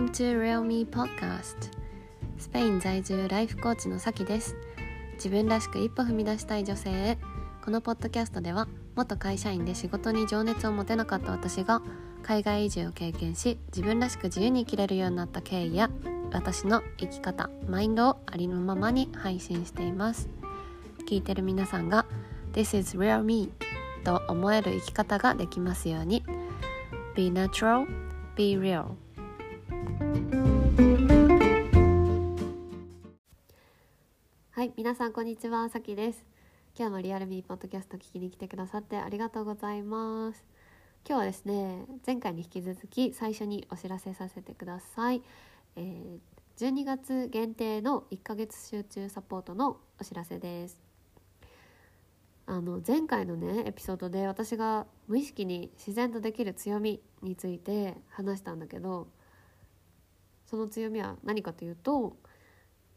Welcome to Real Me Podcast. スペイン在住ライフコーチのさきです。自分らしく一歩踏み出したい女性へ。このポッドキャストでは元会社員で仕事に情熱を持てなかった私が海外移住を経験し自分らしく自由に生きれるようになった経緯や私の生き方マインドをありのままに配信しています。聞いてる皆さんが This is real me と思える生き方ができますように。Be natural, be real. はい皆さんこんにちはさきです。今日もリアルミーポッドキャスト聞きに来てくださってありがとうございます。今日はですね前回に引き続き最初にお知らせさせてください、えー、12月限定の1ヶ月集中サポートのお知らせです。あの前回のねエピソードで私が無意識に自然とできる強みについて話したんだけどその強みは何かというと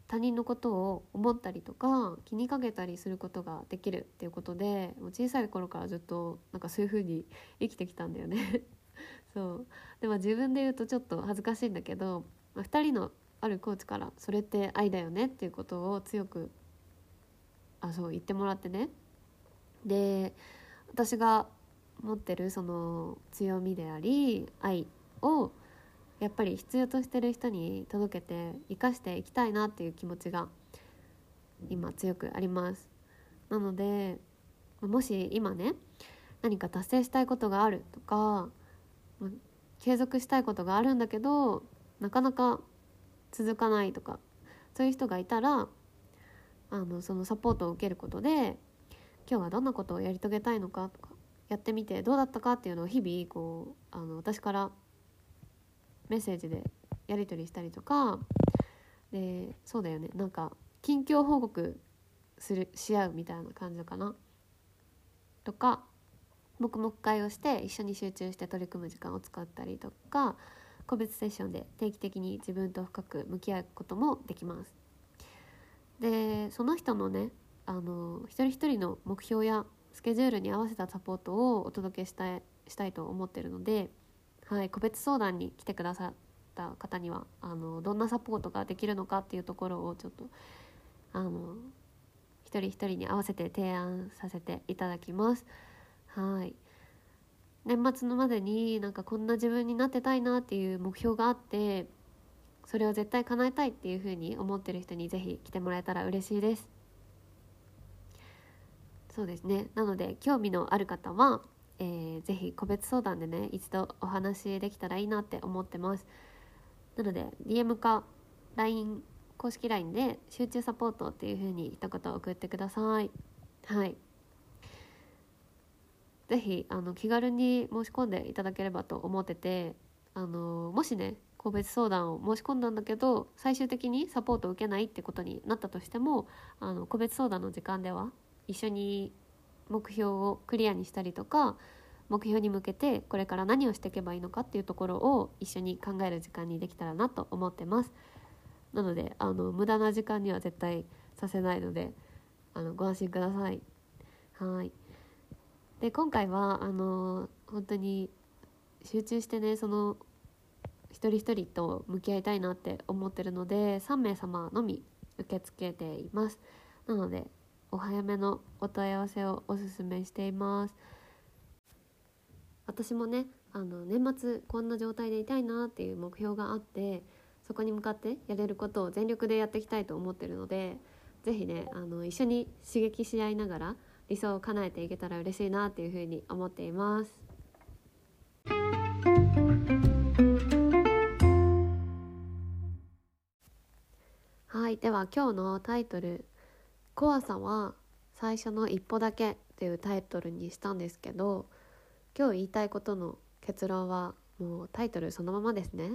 他人のことを思ったりとか気にかけたりすることができるっていうことでもう小さい頃からずっとなんかそういう風に生きてきたんだよね。そう。でも自分で言うとちょっと恥ずかしいんだけど、まあ、2人のあるコーチから「それって愛だよね」っていうことを強くあそう言ってもらってね。で私が持ってるその強みであり愛をやっぱり必要としてる人に届けて生かしていきたいなっていう気持ちが今強くあります。なのでもし今ね何か達成したいことがあるとか継続したいことがあるんだけどなかなか続かないとかそういう人がいたらあのそのサポートを受けることで今日はどんなことをやり遂げたいのかとかやってみてどうだったかっていうのを日々こうあの私からメッセージでやり取りしたりとか。でそうだよね。なんか近況報告するし合うみたいな感じかな。とか黙々会をして一緒に集中して取り組む時間を使ったりとか個別セッションで定期的に自分と深く向き合うこともできます。でその人のねあの一人一人の目標やスケジュールに合わせたサポートをお届けしたいしたいと思ってるので、はい、個別相談に来てくださった方にはあのどんなサポートができるのかっていうところをちょっとあの一人一人に合わせて提案させていただきます。はい年末のまでになんかこんな自分になってたいなっていう目標があってそれを絶対叶えたいっていうふうに思ってる人に是非来てもらえたら嬉しいです。そうですねなので興味のある方は、えー、ぜひ個別相談でね一度お話できたらいいなって思ってます。なので DM か LINE 公式 LINE で集中サポートっていう風に一言送ってください。はい。ぜひあの気軽に申し込んでいただければと思っててあのもしね個別相談を申し込んだんだけど最終的にサポートを受けないってことになったとしてもあの個別相談の時間では一緒に目標をクリアにしたりとか目標に向けてこれから何をしていけばいいのかっていうところを一緒に考える時間にできたらなと思ってます。なのであの無駄な時間には絶対させないのであのご安心ください。はい。で今回はあの本当に集中してねその一人一人と向き合いたいなって思ってるので3名様のみ受け付けています。なのでお早めのお問い合わせをおすすめしています私もねあの年末こんな状態でいたいなっていう目標があってそこに向かってやれることを全力でやっていきたいと思ってるので是非ねあの一緒に刺激し合いながら理想を叶えていけたら嬉しいなっていうふうに思っています。はいでは今日のタイトル怖さは最初の一歩だけっていうタイトルにしたんですけど今日言いたいことの結論はもうタイトルそのままですね。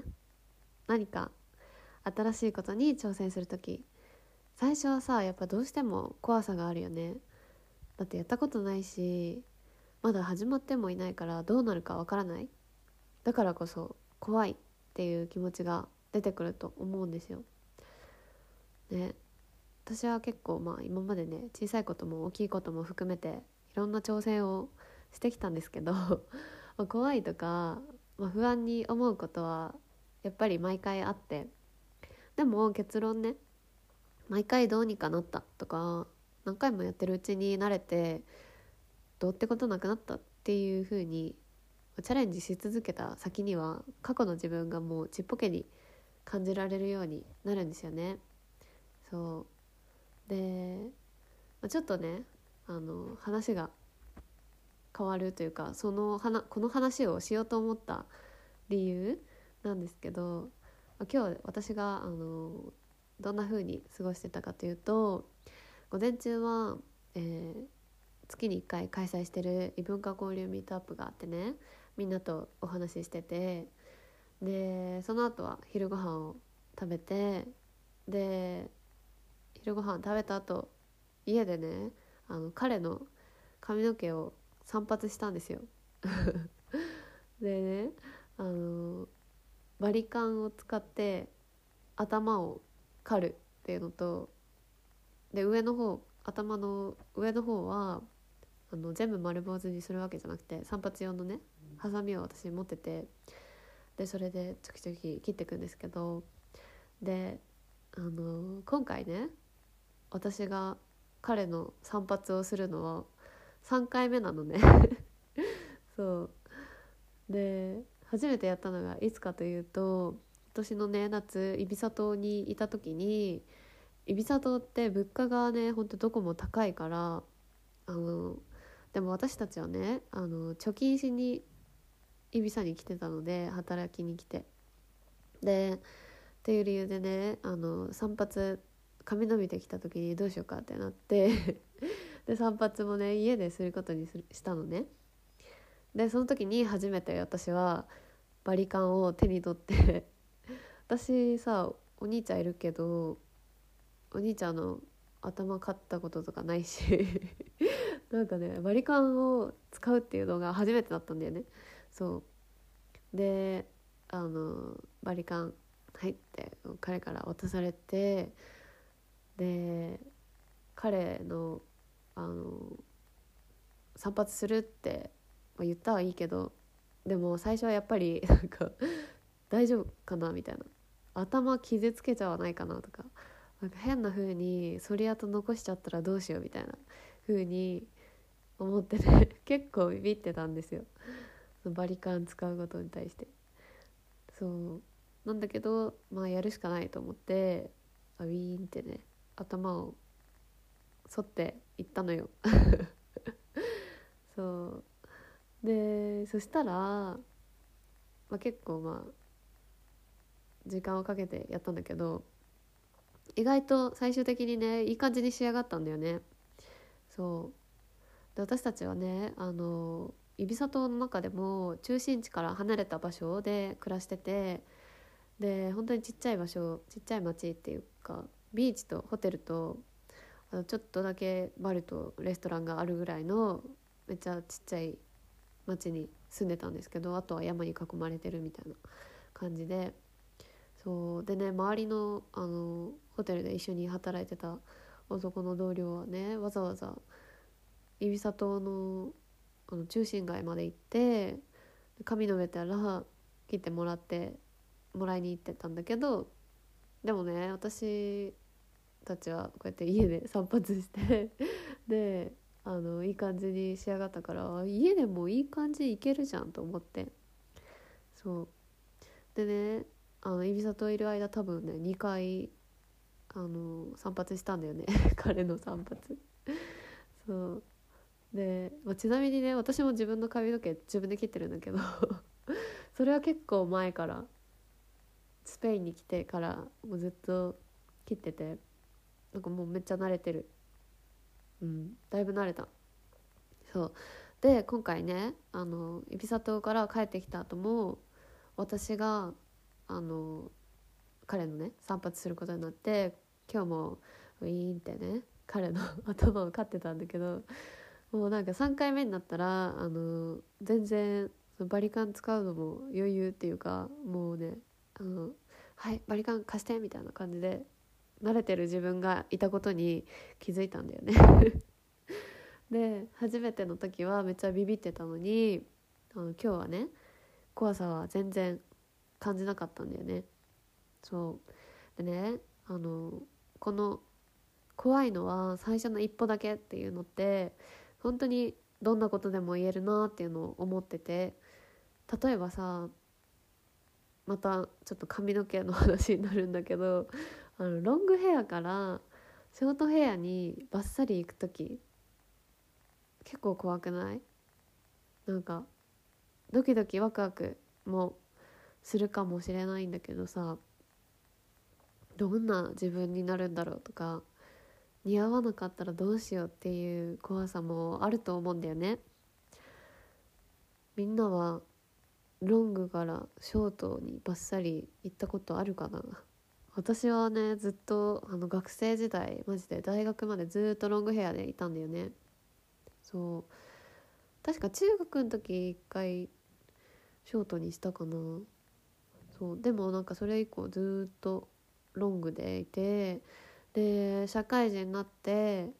何か新しいことに挑戦する時最初はさやっぱどうしても怖さがあるよね。だってやったことないしまだ始まってもいないからどうなるかわからない。だからこそ怖いっていう気持ちが出てくると思うんですよ。ね。私は結構まあ今までね小さいことも大きいことも含めていろんな挑戦をしてきたんですけど 怖いとか、まあ、不安に思うことはやっぱり毎回あってでも結論ね毎回どうにかなったとか何回もやってるうちに慣れてどうってことなくなったっていう風にチャレンジし続けた先には過去の自分がもうちっぽけに感じられるようになるんですよね。そうで、ま、ちょっとねあの話が変わるというかそのこの話をしようと思った理由なんですけど今日私があのどんな風に過ごしてたかというと午前中は、えー、月に1回開催してる異文化交流ミートアップがあってねみんなとお話ししててでその後は昼ご飯を食べてで昼ご飯食べた後家でねあの彼の髪の毛を散髪したんですよ。でねあのバリカンを使って頭を刈るっていうのとで上の方頭の上の方はあの全部丸坊主にするわけじゃなくて散髪用のねハサミを私持っててでそれでちょきちょき切っていくんですけどであの今回ね私が彼の散髪をするのは3回目なのね。そう。で初めてやったのがいつかというと今年のね夏イビサ島にいた時にイビサ島って物価がねほんとどこも高いからあのでも私たちはねあの貯金しにイビサに来てたので働きに来て。でっていう理由でねあの散髪髪伸びてきた時にどうしようかってなって で散髪もね家ですることにするしたのね。でその時に初めて私はバリカンを手に取って 私さお兄ちゃんいるけどお兄ちゃんの頭買ったこととかないし なんかねバリカンを使うっていうのが初めてだったんだよね。そう。であのバリカン入って彼から渡されてで彼のあの散髪するって言ったはいいけどでも最初はやっぱり なんか大丈夫かなみたいな。頭傷つけちゃわないかなとかなんか変な風に反り跡残しちゃったらどうしようみたいな風に思ってて 結構ビビってたんですよ。バリカン使うことに対して。そう。なんだけどまあやるしかないと思ってウィーンってね頭を反っていったのよ。そう。でそしたら、まあ、結構まあ時間をかけてやったんだけど意外と最終的にねいい感じに仕上がったんだよね。そう。で私たちはねあのイビサ島の中でも中心地から離れた場所で暮らしててで本当にちっちゃい場所ちっちゃい町っていうかビーチとホテルとあのちょっとだけバルとレストランがあるぐらいのめっちゃちっちゃい町に住んでたんですけどあとは山に囲まれてるみたいな感じで。そう。でね周りのあのホテルで一緒に働いてた男の同僚はねわざわざイビサ島のあの中心街まで行って髪のめたら切ってもらってもらいに行ってたんだけどでもね私たちはこうやって家で散髪してであのいい感じに仕上がったから家でもいい感じいけるじゃんと思って。そう。でねあの指里いる間多分ね2回あの散髪したんだよね。彼の散髪。そう。で、まあ、ちなみにね私も自分の髪の毛自分で切ってるんだけどそれは結構前からスペインに来てからもうずっと切っててなんかもうめっちゃ慣れてる。うんだいぶ慣れた。そう。で今回ねあのイビサ島から帰ってきた後も私があの彼のね散髪することになって今日もウィーンってね彼の 頭を飼ってたんだけどもうなんか3回目になったらあの全然バリカン使うのも余裕っていうかもうねあのはいバリカン貸してみたいな感じで慣れてる自分がいたことに気づいたんだよね。で初めての時はめっちゃビビってたのにあの今日はね怖さは全然感じなかったんだよね。そう。でねあのこの怖いのは最初の一歩だけっていうのって本当にどんなことでも言えるなっていうのを思ってて例えばさまたちょっと髪の毛の話になるんだけどあのロングヘアからショートヘアにバッサリ行く時結構怖くない？なんかドキドキワクワクもするかもしれないんだけどさどんな自分になるんだろうとか似合わなかったらどうしようっていう怖さもあると思うんだよね。みんなはロングからショートにバッサリ行ったことあるかな。私はねずっとあの学生時代マジで大学までずっとロングヘアでいたんだよね。そう。確か中学の時一回ショートにしたかな。そう。でもなんかそれ以降ずっとロングでいてで社会人になって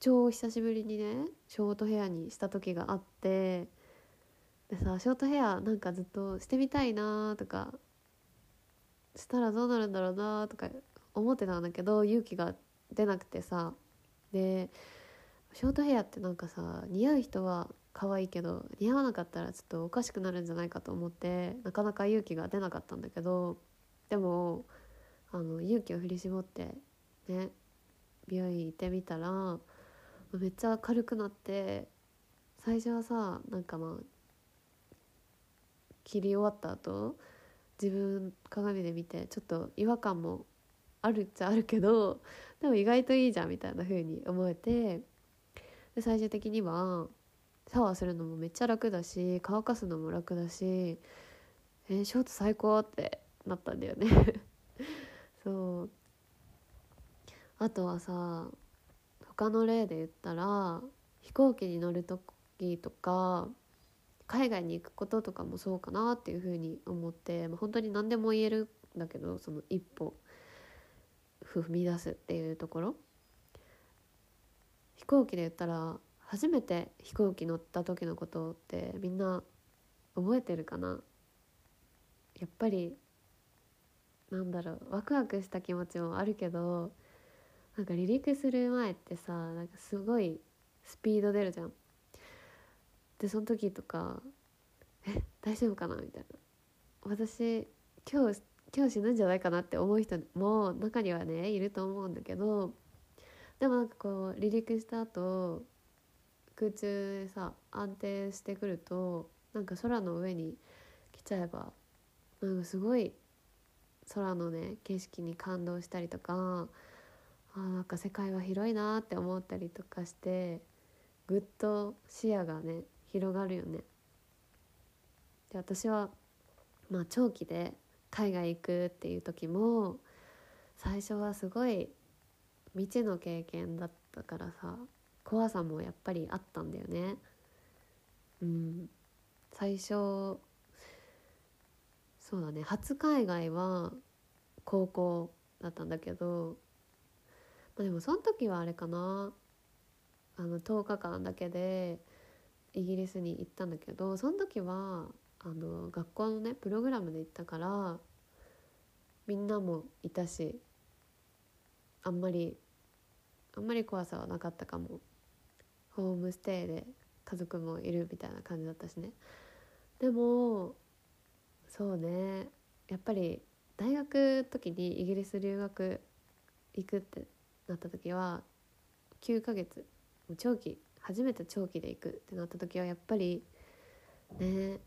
超久しぶりにねショートヘアにした時があってでさショートヘアなんかずっとしてみたいなとかしたらどうなるんだろうなとか思ってたんだけど勇気が出なくてさ。でショートヘアってなんかさ似合う人は可愛いけど似合わなかったらちょっとおかしくなるんじゃないかと思ってなかなか勇気が出なかったんだけどでもあの勇気を振り絞ってね美容院行ってみたらめっちゃ軽くなって最初はさなんかまあ切り終わった後自分鏡で見てちょっと違和感もあるっちゃあるけどでも意外といいじゃんみたいな風に思えてで最終的にはシャワーするのもめっちゃ楽だし乾かすのも楽だしえー、ショート最高ってなったんだよね。そう。あとはさ他の例で言ったら飛行機に乗る時とか海外に行くこととかもそうかなっていうふうに思って、まあ、本当に何でも言えるんだけどその一歩踏み出すっていうところ飛行機で言ったら初めて飛行機乗った時のことってみんな覚えてるかな？やっぱりなんだろうワクワクした気持ちもあるけどなんか離陸する前ってさなんかすごいスピード出るじゃん。でその時とか「え大丈夫かな?」みたいな私今日今日死ぬんじゃないかなって思う人も中にはねいると思うんだけどでもなんかこう離陸した後空中でさ安定してくるとなんか空の上に来ちゃえばなんかすごい空のね景色に感動したりとかあなんか世界は広いなって思ったりとかしてぐっと視野がね広がるよね。で私はまあ長期で海外行くっていう時も最初はすごい未知の経験だったからさ怖さもやっぱりあったんだよね。うん、最初そうだね初海外は高校だったんだけど、まあ、でもその時はあれかなあの10日間だけでイギリスに行ったんだけどその時はあの学校のねプログラムで行ったからみんなもいたしあんまりあんまり怖さはなかったかも。ホームステイで家族もいるみたいな感じだったしね。でもそうねやっぱり大学時にイギリス留学行くってなった時は9ヶ月長期初めて長期で行くってなった時はやっぱりね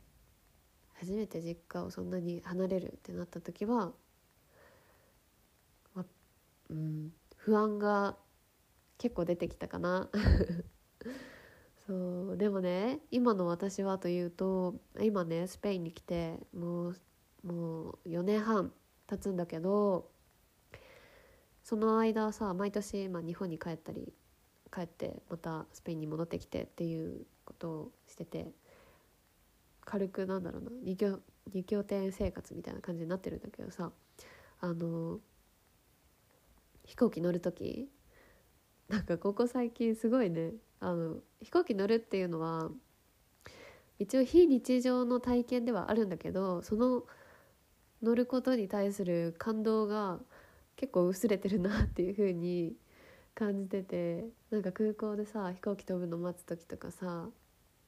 初めて実家をそんなに離れるってなった時は、ま、うん不安が結構出てきたかな。そうでもね今の私はというと今ねスペインに来てもうもう4年半経つんだけどその間さ毎年、まあ、日本に帰ったり帰ってまたスペインに戻ってきてっていうことをしてて軽くなんだろうな二拠二拠点生活みたいな感じになってるんだけどさあの飛行機乗る時なんかここ最近すごいねあの飛行機乗るっていうのは一応非日常の体験ではあるんだけどその乗ることに対する感動が結構薄れてるなっていう風に感じててなんか空港でさ飛行機飛ぶの待つ時とかさ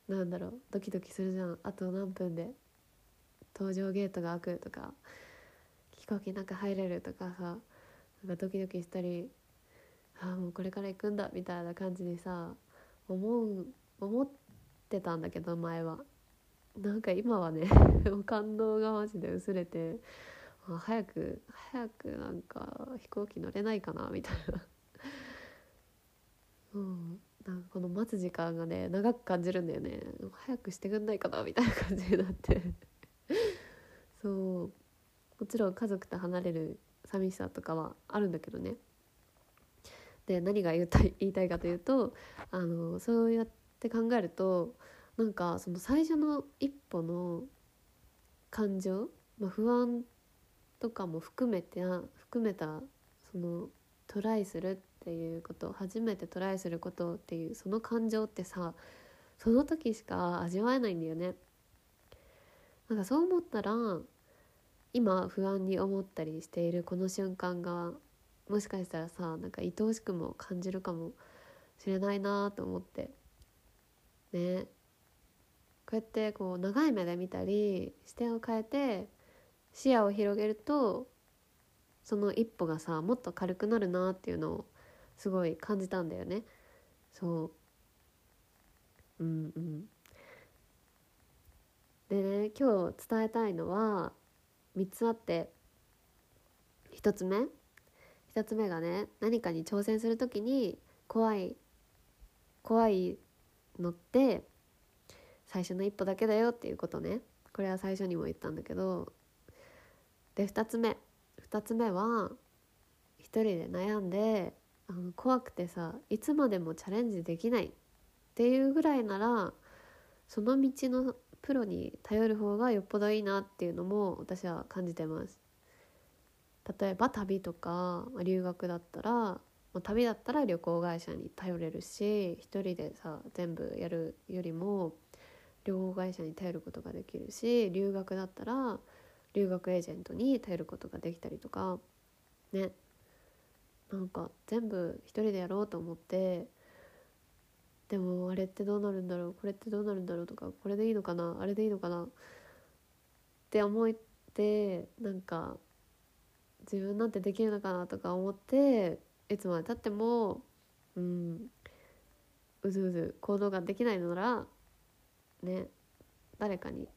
なんだろうドキドキするじゃん。あと何分で搭乗ゲートが開くとか飛行機なんか入れるとかさなんかドキドキしたりああもうこれから行くんだみたいな感じにさ思う思ってたんだけど前は。なんか今はね感動がマジで薄れてあ早く早くなんか飛行機乗れないかなみたいな。うん。なんかこの待つ時間がね長く感じるんだよね。早くしてくんないかなみたいな感じになって。そう。もちろん家族と離れる寂しさとかはあるんだけどね。で何が言いたい言いたいかというとあのそうやって考えるとなんかその最初の一歩の感情、まあ、不安とかも含めて含めたそのトライするっていうこと初めてトライすることっていうその感情ってさその時しか味わえないんだよね。なんかそう思ったら今不安に思ったりしているこの瞬間がもしかしたらさなんか愛おしくも感じるかもしれないなと思ってねこうやってこう長い目で見たり視点を変えて視野を広げるとその一歩がさもっと軽くなるなっていうのをすごい感じたんだよね。そう。うんうん。でね今日伝えたいのは3つあって。1つ目。1つ目がね何かに挑戦する時に怖い怖いのって最初の一歩だけだよっていうことね。これは最初にも言ったんだけど。で2つ目。2つ目は一人で悩んであの怖くてさいつまでもチャレンジできないっていうぐらいならその道のプロに頼る方がよっぽどいいなっていうのも私は感じてます。例えば旅とか留学だったら旅だったら旅行会社に頼れるし一人でさ全部やるよりも旅行会社に頼ることができるし留学だったら留学エージェントに頼ることができたりとかね。なんか全部一人でやろうと思ってでもあれってどうなるんだろうこれってどうなるんだろうとかこれでいいのかなあれでいいのかなって思ってなんか自分なんてできるのかなとか思っていつまでたってもうんうずうず行動ができないのならね誰かに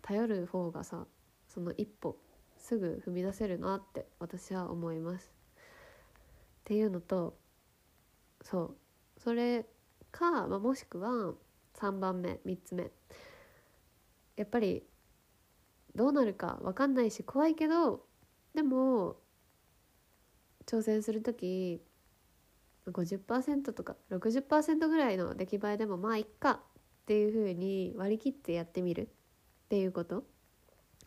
頼る方がさその一歩すぐ踏み出せるなって私は思います。っていうのとそう。それか、まあ、もしくは3番目3つ目。やっぱりどうなるか分かんないし怖いけどでも挑戦する時50%とか60%ぐらいの出来栄えでもまあいっかっていう風に割り切ってやってみるっていうこと。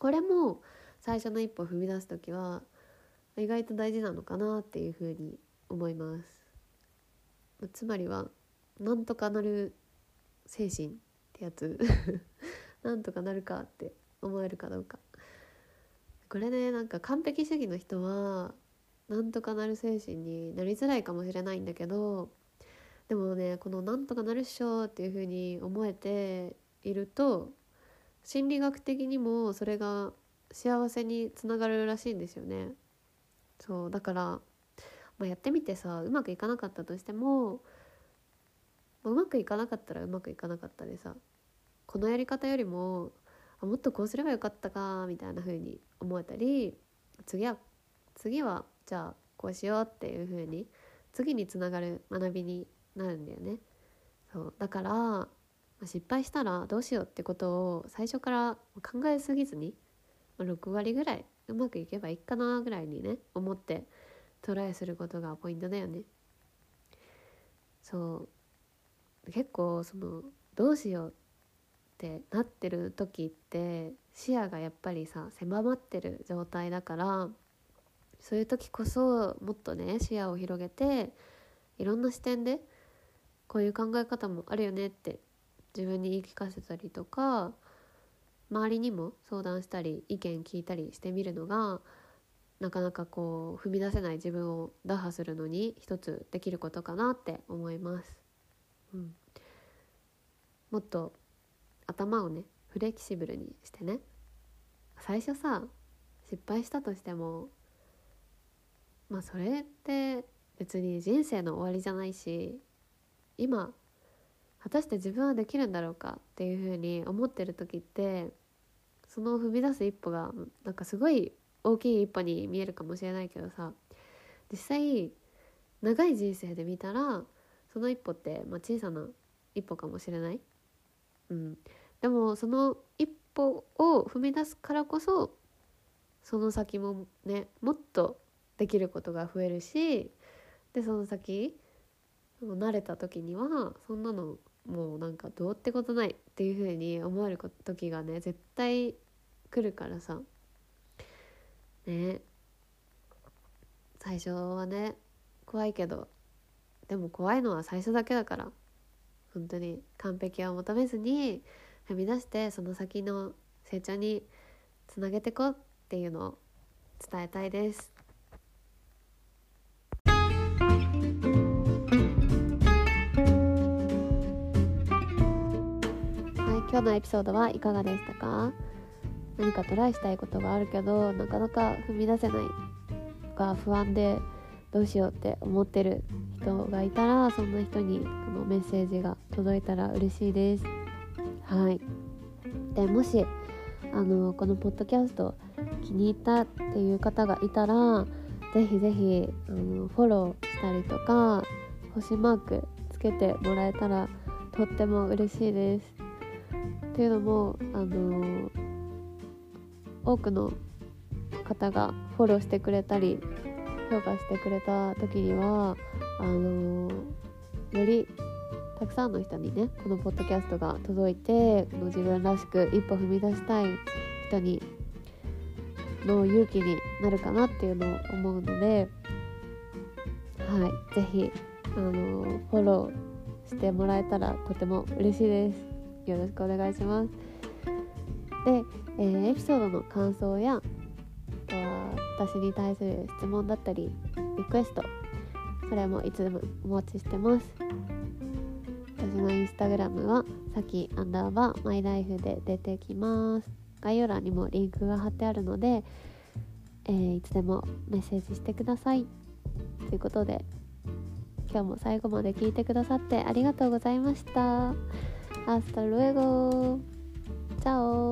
これも最初の一歩踏み出す時は意外と大事なのかなっていう風に思います。つまりはなんとかなる精神ってやつ。なんとかなるかって思えるかどうか。これねなんか完璧主義の人はなんとかなる精神になりづらいかもしれないんだけどでもねこのなんとかなるっしょっていう風に思えていると心理学的にもそれが幸せにつながるらしいんですよねそうだから、まあ、やってみてさうまくいかなかったとしてもうまくいかなかったらうまくいかなかったでさこのやり方よりもあもっとこうすればよかったかみたいな風に思えたり次は次はじゃあこうしようっていう風に次につながる学びになるんだよね。そうだから失敗したらどうしようってことを最初から考えすぎずに6割ぐらいうまくいけばいいかなぐらいにね思ってトライすることがポイントだよね。そう結構そのどうしようってなってる時って視野がやっぱりさ狭まってる状態だからそういう時こそもっとね視野を広げていろんな視点でこういう考え方もあるよねって自分に言い聞かせたりとか周りにも相談したり意見聞いたりしてみるのがなかなかこう踏み出せない自分を打破するのに一つできることかなって思います。うん、もっと頭をねフレキシブルにしてね最初さ失敗したとしてもまあそれって別に人生の終わりじゃないし今果たして自分はできるんだろうかっていうふうに思ってる時ってその踏み出す一歩がなんかすごい大きい一歩に見えるかもしれないけどさ実際長い人生で見たらその一歩って、まあ、小さな一歩かもしれない、うん、でもその一歩を踏み出すからこそその先もねもっとできることが増えるしでその先慣れた時にはそんなのもうなんかどうってことないっていう風に思える時がね絶対来るからさ。ね。最初はね怖いけどでも怖いのは最初だけだから。本当に完璧を求めずに踏み出してその先の成長につなげてこうっていうのを伝えたいです。今日のエピソードはいかがでしたか？何かトライしたいことがあるけどなかなか踏み出せないが不安でどうしようって思ってる人がいたらそんな人にこのメッセージが届いたら嬉しいです。はいでもしあのこのポッドキャスト気に入ったっていう方がいたらぜひぜひあのフォローしたりとか星マークつけてもらえたらとっても嬉しいです。っていうのもあの多くの方がフォローしてくれたり評価してくれた時にはあのよりたくさんの人にねこのポッドキャストが届いてこの自分らしく一歩踏み出したい人にの勇気になるかなっていうのを思うのではい是非あのフォローしてもらえたらとても嬉しいです。よろしくお願いします。で、えー、エピソードの感想やあとは私に対する質問だったりリクエストそれもいつでもお待ちしてます。私のインスタグラムはさきアンダーバーマイライフで出てきます。概要欄にもリンクが貼ってあるので、えー、いつでもメッセージしてください。ということで今日も最後まで聞いてくださってありがとうございました。Hasta luego. Chao.